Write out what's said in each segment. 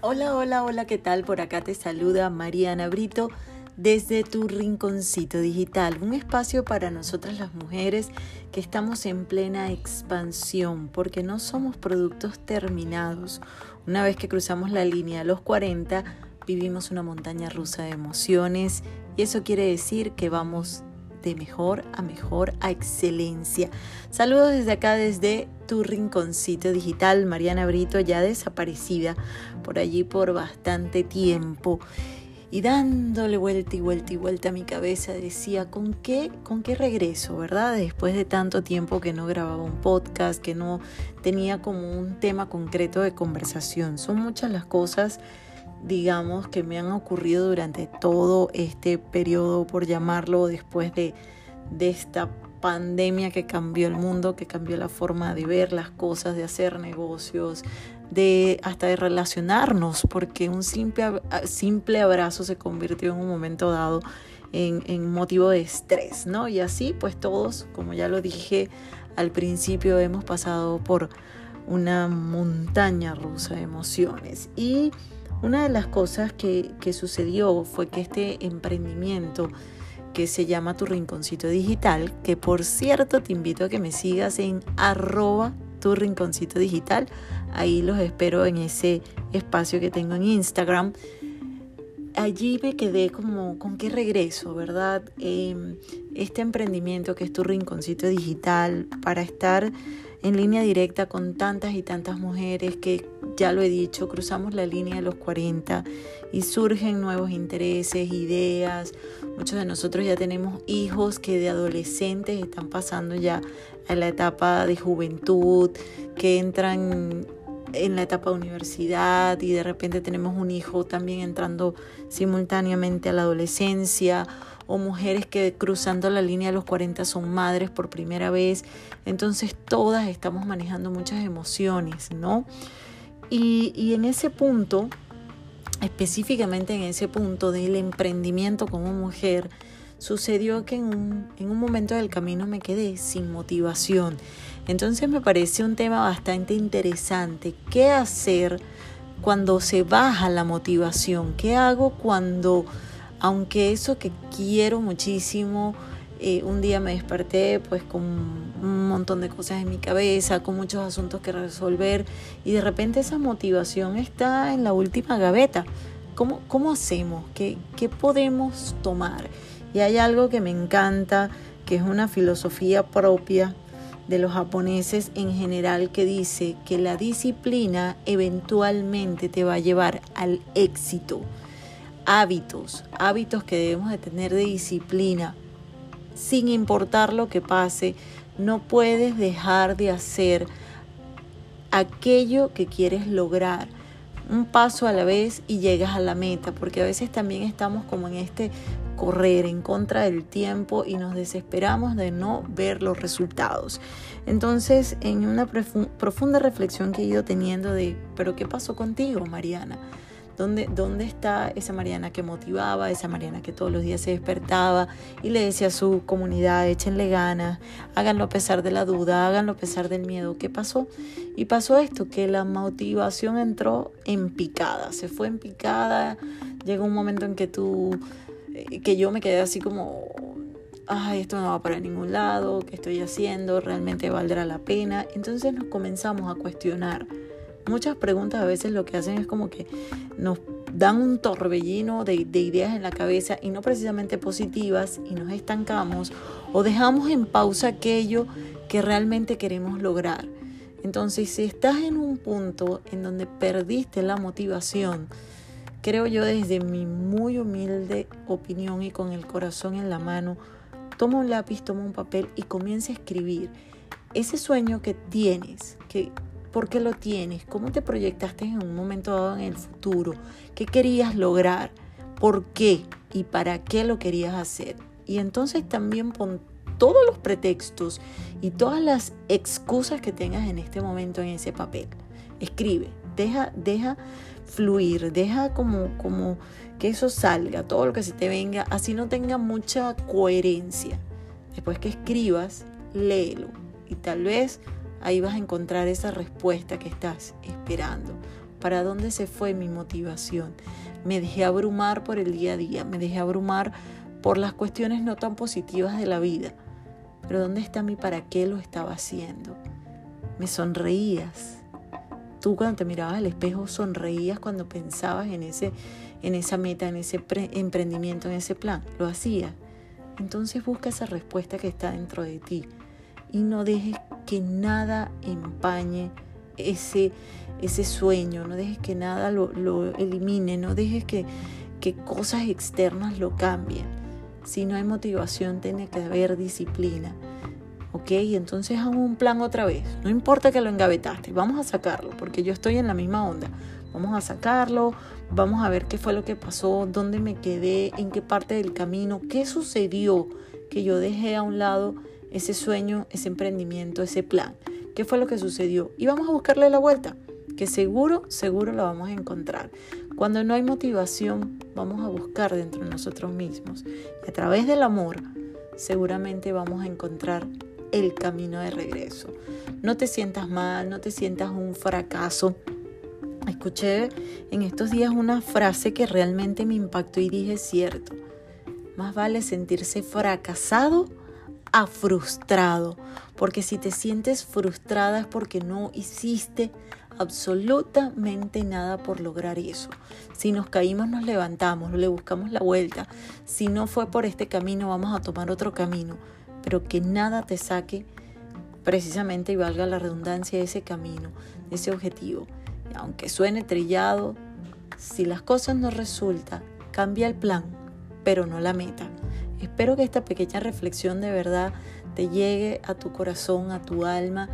Hola, hola, hola, ¿qué tal? Por acá te saluda Mariana Brito desde tu rinconcito digital, un espacio para nosotras las mujeres que estamos en plena expansión porque no somos productos terminados. Una vez que cruzamos la línea a los 40, vivimos una montaña rusa de emociones y eso quiere decir que vamos de mejor a mejor a excelencia. Saludos desde acá, desde tu rinconcito digital, Mariana Brito, ya desaparecida por allí por bastante tiempo. Y dándole vuelta y vuelta y vuelta a mi cabeza, decía, ¿con qué, ¿con qué regreso, verdad? Después de tanto tiempo que no grababa un podcast, que no tenía como un tema concreto de conversación. Son muchas las cosas digamos, que me han ocurrido durante todo este periodo, por llamarlo, después de, de esta pandemia que cambió el mundo, que cambió la forma de ver las cosas, de hacer negocios, de hasta de relacionarnos, porque un simple, simple abrazo se convirtió en un momento dado en, en, motivo de estrés, ¿no? Y así, pues todos, como ya lo dije al principio, hemos pasado por una montaña rusa de emociones. Y una de las cosas que, sucedió fue que este emprendimiento que se llama Tu Rinconcito Digital, que por cierto te invito a que me sigas en arroba tu rinconcito digital. Ahí los espero en ese espacio que tengo en Instagram. Allí me quedé como, ¿con qué regreso, verdad? Em, este emprendimiento que es tu rinconcito digital para estar en línea directa con tantas y tantas mujeres que, ya lo he dicho, cruzamos la línea de los 40 y surgen nuevos intereses, ideas. Muchos de nosotros ya tenemos hijos que de adolescentes están pasando ya a la etapa de juventud, que entran en la etapa de universidad y de repente tenemos un hijo también entrando simultáneamente a la adolescencia o mujeres que cruzando la línea de los 40 son madres por primera vez. Entonces todas estamos manejando muchas emociones, ¿no? Y, y en ese punto, específicamente en ese punto del emprendimiento como mujer, sucedió que en un, en un momento del camino me quedé sin motivación. Entonces me parece un tema bastante interesante. ¿Qué hacer cuando se baja la motivación? ¿Qué hago cuando aunque eso que quiero muchísimo, eh, un día me desperté pues con un montón de cosas en mi cabeza, con muchos asuntos que resolver y de repente esa motivación está en la última gaveta. ¿Cómo, cómo hacemos? ¿Qué, ¿Qué podemos tomar? Y hay algo que me encanta, que es una filosofía propia de los japoneses en general que dice que la disciplina eventualmente te va a llevar al éxito hábitos, hábitos que debemos de tener de disciplina. Sin importar lo que pase, no puedes dejar de hacer aquello que quieres lograr. Un paso a la vez y llegas a la meta, porque a veces también estamos como en este correr en contra del tiempo y nos desesperamos de no ver los resultados. Entonces, en una profunda reflexión que he ido teniendo de, pero ¿qué pasó contigo, Mariana? ¿Dónde, ¿Dónde está esa Mariana que motivaba, esa Mariana que todos los días se despertaba y le decía a su comunidad, échenle ganas, háganlo a pesar de la duda, háganlo a pesar del miedo? ¿Qué pasó? Y pasó esto, que la motivación entró en picada, se fue en picada, llegó un momento en que tú, eh, que yo me quedé así como, ay, esto no va para ningún lado, ¿qué estoy haciendo? ¿Realmente valdrá la pena? Entonces nos comenzamos a cuestionar Muchas preguntas a veces lo que hacen es como que nos dan un torbellino de, ideas en la cabeza y no precisamente positivas y nos estancamos o dejamos en pausa aquello que realmente queremos lograr. Entonces, si estás en un punto en donde perdiste la motivación, creo yo desde mi muy humilde opinión y con el corazón en la mano, toma un lápiz, toma un papel y comienza a escribir ese sueño que tienes, que ¿Por qué lo tienes? ¿Cómo te proyectaste en un momento dado en el futuro? ¿Qué querías lograr? ¿Por qué? ¿Y para qué lo querías hacer? Y entonces también pon todos los pretextos y todas las excusas que tengas en este momento en ese papel. Escribe, deja, deja fluir, deja como, como que eso salga, todo lo que se te venga, así no tenga mucha coherencia. Después que escribas, léelo y tal vez ahí vas a encontrar esa respuesta que estás esperando. ¿Para dónde se fue mi motivación? Me dejé abrumar por el día a día, me dejé abrumar por las cuestiones no tan positivas de la vida. Pero ¿dónde está mi para qué lo estaba haciendo? Me sonreías. Tú cuando te mirabas al espejo sonreías cuando pensabas en, ese, en esa meta, en ese emprendimiento, en ese plan. Lo hacías. Entonces busca esa respuesta que está dentro de ti y no dejes que nada empañe ese, ese sueño, no dejes que nada lo, lo elimine, no dejes que, que cosas externas lo cambien. Si no hay motivación, tiene que haber disciplina. ¿Ok? Entonces hago un plan otra vez. No importa que lo engavetaste, vamos a sacarlo, porque yo estoy en la misma onda. Vamos a sacarlo, vamos a ver qué fue lo que pasó, dónde me quedé, en qué parte del camino, qué sucedió que yo dejé a un lado ese sueño, ese emprendimiento, ese plan. ¿Qué fue lo que sucedió? Y vamos a buscarle la vuelta, que seguro, seguro la vamos a encontrar. Cuando no hay motivación, vamos a buscar dentro de nosotros mismos. Y a través del amor, seguramente vamos a encontrar el camino de regreso. No te sientas mal, no te sientas un fracaso. Escuché en estos días una frase que realmente me impactó y dije, cierto, más vale sentirse fracasado a frustrado, porque si te sientes frustrada es porque no hiciste absolutamente nada por lograr eso. Si nos caímos, nos levantamos, le buscamos la vuelta. Si no fue por este camino, vamos a tomar otro camino. Pero que nada te saque precisamente y valga la redundancia ese camino, ese objetivo. Y aunque suene trillado, si las cosas no resultan, cambia el plan, pero no la meta. Espero que esta pequeña reflexión de verdad te llegue a tu corazón, a tu alma,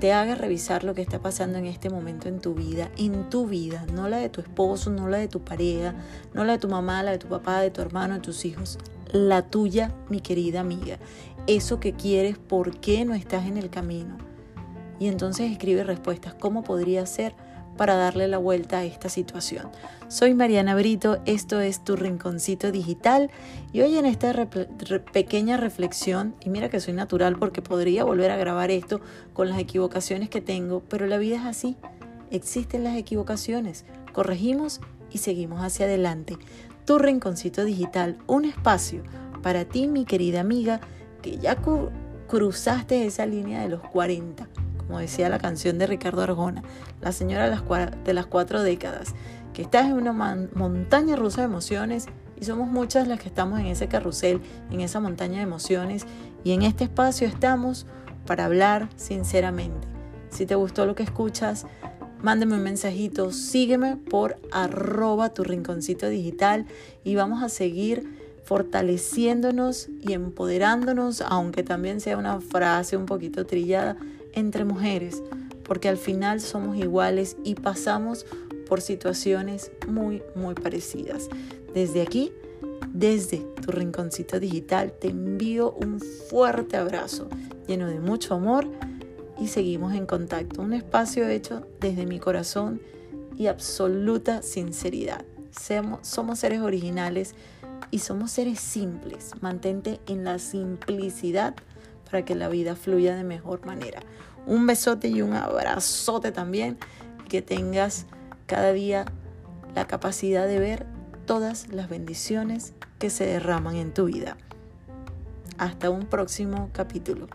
te haga revisar lo que está pasando en este momento en tu vida, en tu vida, no la de tu esposo, no la de tu pareja, no la de tu mamá, la de tu papá, de tu hermano, de tus hijos, la tuya, mi querida amiga. Eso que quieres, ¿por qué no estás en el camino? Y entonces escribe respuestas, ¿cómo podría ser? Para darle la vuelta a esta situación. Soy Mariana Brito, esto es tu rinconcito digital y hoy en esta pequeña reflexión, y mira que soy natural porque podría volver a grabar esto con las equivocaciones que tengo, pero la vida es así, existen las equivocaciones, corregimos y seguimos hacia adelante. Tu rinconcito digital, un espacio para ti, mi querida amiga, que ya cruzaste esa línea de los 40 como decía la canción de Ricardo Arjona, la señora de las cuatro décadas, que estás en una montaña rusa de emociones y somos muchas las que estamos en ese carrusel, en esa montaña de emociones y en este espacio estamos para hablar sinceramente. Si te gustó lo que escuchas, mándame un mensajito, sígueme por arroba tu rinconcito digital y vamos a seguir fortaleciéndonos y empoderándonos, aunque también sea una frase un poquito trillada, entre mujeres, porque al final somos iguales y pasamos por situaciones muy, muy parecidas. Desde aquí, desde tu rinconcito digital, te envío un fuerte abrazo lleno de mucho amor y seguimos en contacto. Un espacio hecho desde mi corazón y absoluta sinceridad. Somos seres originales y somos seres simples. Mantente en la simplicidad para que la vida fluya de mejor manera. Un besote y un abrazote también. Que tengas cada día la capacidad de ver todas las bendiciones que se derraman en tu vida. Hasta un próximo capítulo.